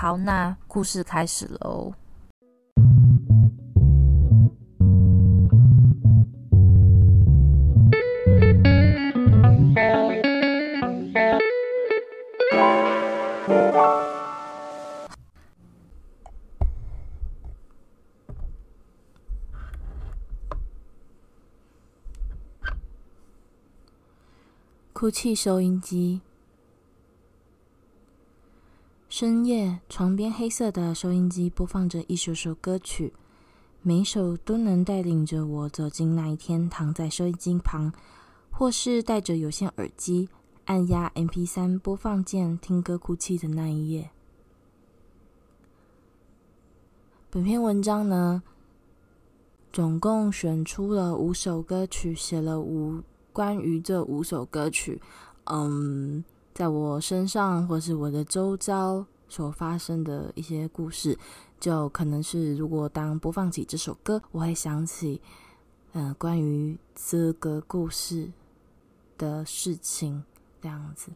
好，那故事开始喽。哭泣收音机。深夜，床边黑色的收音机播放着一首首歌曲，每首都能带领着我走进那一天，躺在收音机旁，或是戴着有线耳机，按压 MP3 播放键，听歌哭泣的那一夜。本篇文章呢，总共选出了五首歌曲，写了五关于这五首歌曲，嗯。在我身上，或是我的周遭所发生的一些故事，就可能是如果当播放起这首歌，我会想起，嗯、关于这个故事的事情这样子，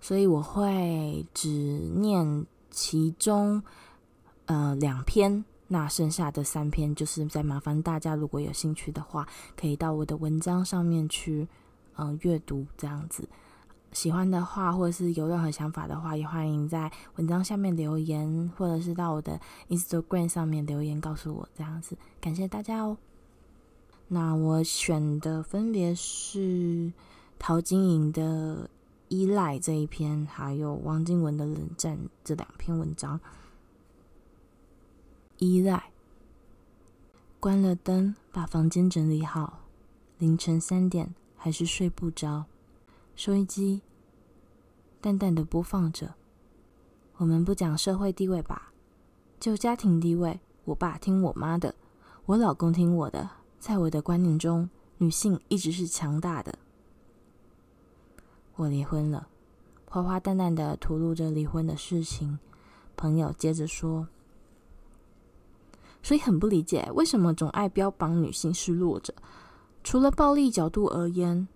所以我会只念其中呃两篇，那剩下的三篇就是再麻烦大家，如果有兴趣的话，可以到我的文章上面去嗯、阅读这样子。喜欢的话，或者是有任何想法的话，也欢迎在文章下面留言，或者是到我的 Instagram 上面留言告诉我，这样子，感谢大家哦。那我选的分别是陶晶莹的《依赖》这一篇，还有王靖雯的《冷战》这两篇文章。依赖，关了灯，把房间整理好，凌晨三点还是睡不着。收音机淡淡的播放着。我们不讲社会地位吧，就家庭地位，我爸听我妈的，我老公听我的。在我的观念中，女性一直是强大的。我离婚了，花花淡淡的吐露着离婚的事情。朋友接着说，所以很不理解，为什么总爱标榜女性是弱者？除了暴力角度而言。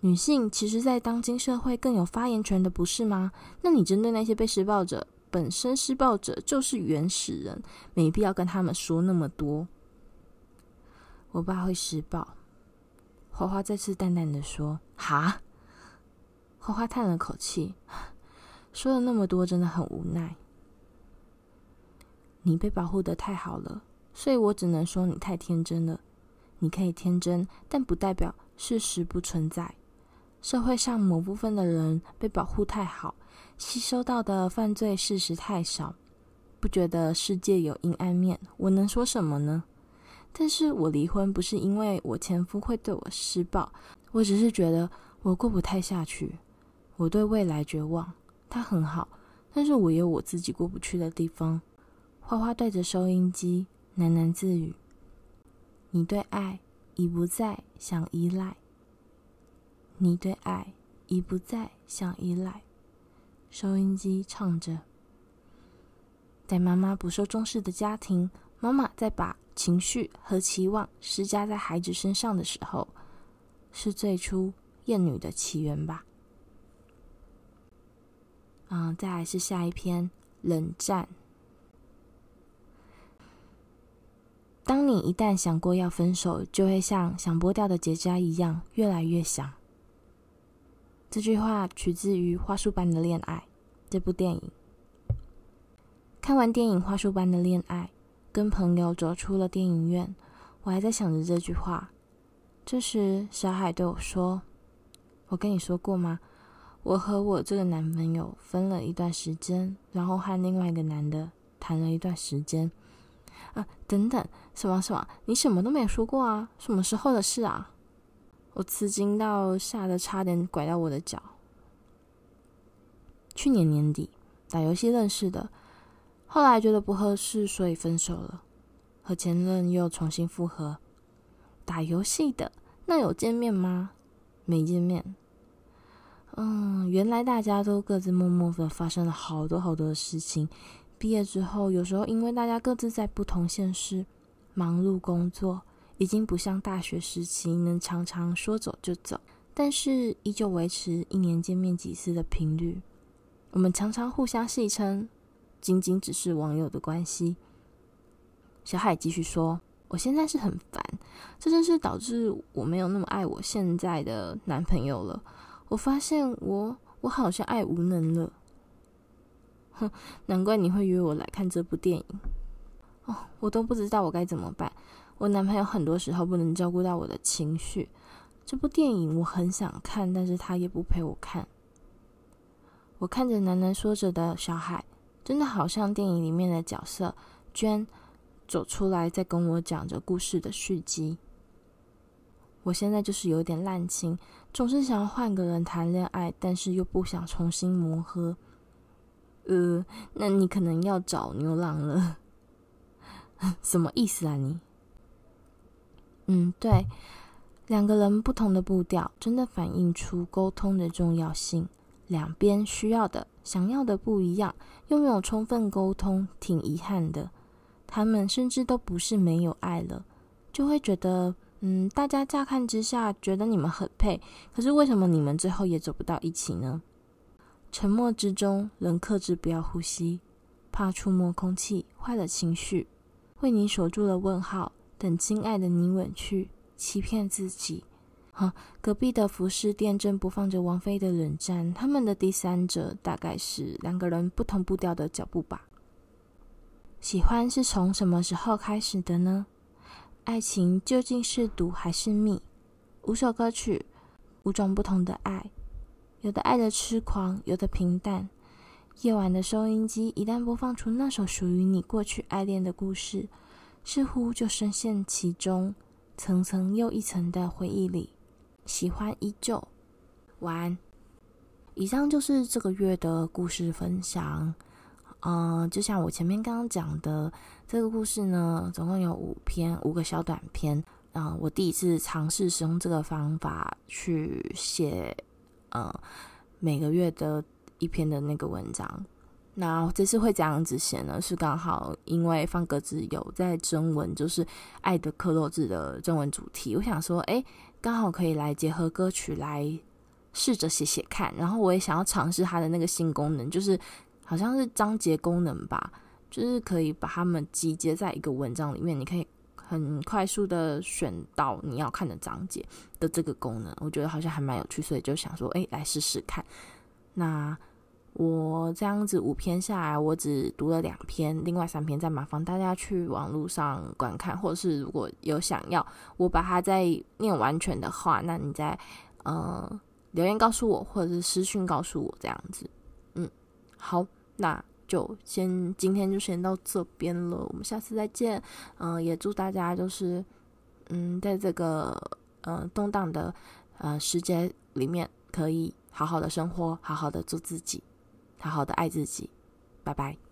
女性其实，在当今社会更有发言权的，不是吗？那你针对那些被施暴者，本身施暴者就是原始人，没必要跟他们说那么多。我爸会施暴。花花再次淡淡的说：“哈。”花花叹了口气，说了那么多，真的很无奈。你被保护的太好了，所以我只能说你太天真了。你可以天真，但不代表事实不存在。社会上某部分的人被保护太好，吸收到的犯罪事实太少，不觉得世界有阴暗面。我能说什么呢？但是我离婚不是因为我前夫会对我施暴，我只是觉得我过不太下去，我对未来绝望。他很好，但是我有我自己过不去的地方。花花对着收音机喃喃自语：“你对爱已不再想依赖。”你对爱已不再想依赖。收音机唱着，在妈妈不受重视的家庭，妈妈在把情绪和期望施加在孩子身上的时候，是最初厌女的起源吧？嗯，再来是下一篇冷战。当你一旦想过要分手，就会像想剥掉的结痂一样，越来越想。这句话取自于《花束般的恋爱》这部电影。看完电影《花束般的恋爱》，跟朋友走出了电影院，我还在想着这句话。这时，小海对我说：“我跟你说过吗？我和我这个男朋友分了一段时间，然后和另外一个男的谈了一段时间。”啊，等等，什么什么？你什么都没有说过啊？什么时候的事啊？我吃惊到吓得差点拐到我的脚。去年年底打游戏认识的，后来觉得不合适，所以分手了，和前任又重新复合。打游戏的，那有见面吗？没见面。嗯，原来大家都各自默默的发生了好多好多的事情。毕业之后，有时候因为大家各自在不同县市忙碌工作，已经不像大学时期能常常说走就走，但是依旧维持一年见面几次的频率。我们常常互相戏称，仅仅只是网友的关系。小海继续说：“我现在是很烦，这真是导致我没有那么爱我现在的男朋友了。我发现我我好像爱无能了。”哼，难怪你会约我来看这部电影。哦，我都不知道我该怎么办。我男朋友很多时候不能照顾到我的情绪。这部电影我很想看，但是他也不陪我看。我看着喃喃说着的小海，真的好像电影里面的角色娟走出来，在跟我讲着故事的续集。我现在就是有点滥情，总是想要换个人谈恋爱，但是又不想重新磨合。呃，那你可能要找牛郎了，什么意思啊你？嗯，对，两个人不同的步调，真的反映出沟通的重要性。两边需要的、想要的不一样，又没有充分沟通，挺遗憾的。他们甚至都不是没有爱了，就会觉得，嗯，大家乍看之下觉得你们很配，可是为什么你们最后也走不到一起呢？沉默之中，仍克制不要呼吸，怕触摸空气坏了情绪。为你锁住了问号，等亲爱的你吻去，欺骗自己。哈，隔壁的服饰店正播放着王菲的《冷战》，他们的第三者大概是两个人不同步调的脚步吧。喜欢是从什么时候开始的呢？爱情究竟是毒还是蜜？五首歌曲，五种不同的爱。有的爱的痴狂，有的平淡。夜晚的收音机一旦播放出那首属于你过去爱恋的故事，似乎就深陷其中，层层又一层的回忆里，喜欢依旧。晚安。以上就是这个月的故事分享。嗯、就像我前面刚刚讲的，这个故事呢，总共有五篇，五个小短篇。嗯、我第一次尝试使用这个方法去写。呃，每个月的一篇的那个文章，那这次会这样子写呢？是刚好因为方格子有在征文，就是《爱的克洛兹》的征文主题，我想说，哎，刚好可以来结合歌曲来试着写写看。然后我也想要尝试它的那个新功能，就是好像是章节功能吧，就是可以把它们集结在一个文章里面，你可以。很快速的选到你要看的章节的这个功能，我觉得好像还蛮有趣，所以就想说，哎，来试试看。那我这样子五篇下来，我只读了两篇，另外三篇再麻烦大家去网络上观看，或者是如果有想要我把它再念完全的话，那你再呃留言告诉我，或者是私讯告诉我这样子。嗯，好，那。就先今天就先到这边了，我们下次再见。嗯、也祝大家就是，嗯，在这个呃动荡的呃世界里面，可以好好的生活，好好的做自己，好好的爱自己。拜拜。